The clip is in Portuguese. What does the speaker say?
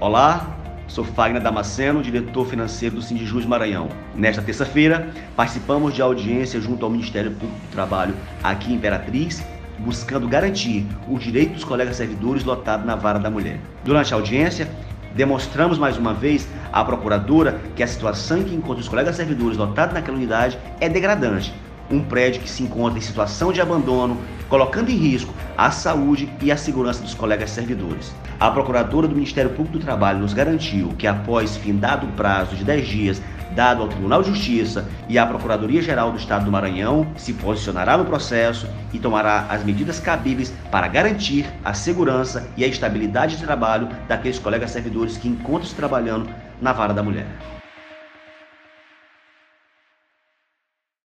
Olá, sou Fagner Damasceno, diretor financeiro do Sindijus Maranhão. Nesta terça-feira, participamos de audiência junto ao Ministério Público do Trabalho aqui em Imperatriz, buscando garantir o direito dos colegas servidores lotados na vara da mulher. Durante a audiência, demonstramos mais uma vez à procuradora que a situação em que encontra os colegas servidores lotados naquela unidade é degradante. Um prédio que se encontra em situação de abandono, colocando em risco a saúde e a segurança dos colegas servidores. A procuradora do Ministério Público do Trabalho nos garantiu que, após findado o prazo de 10 dias dado ao Tribunal de Justiça e à Procuradoria-Geral do Estado do Maranhão, se posicionará no processo e tomará as medidas cabíveis para garantir a segurança e a estabilidade de trabalho daqueles colegas servidores que encontram-se trabalhando na vara da mulher.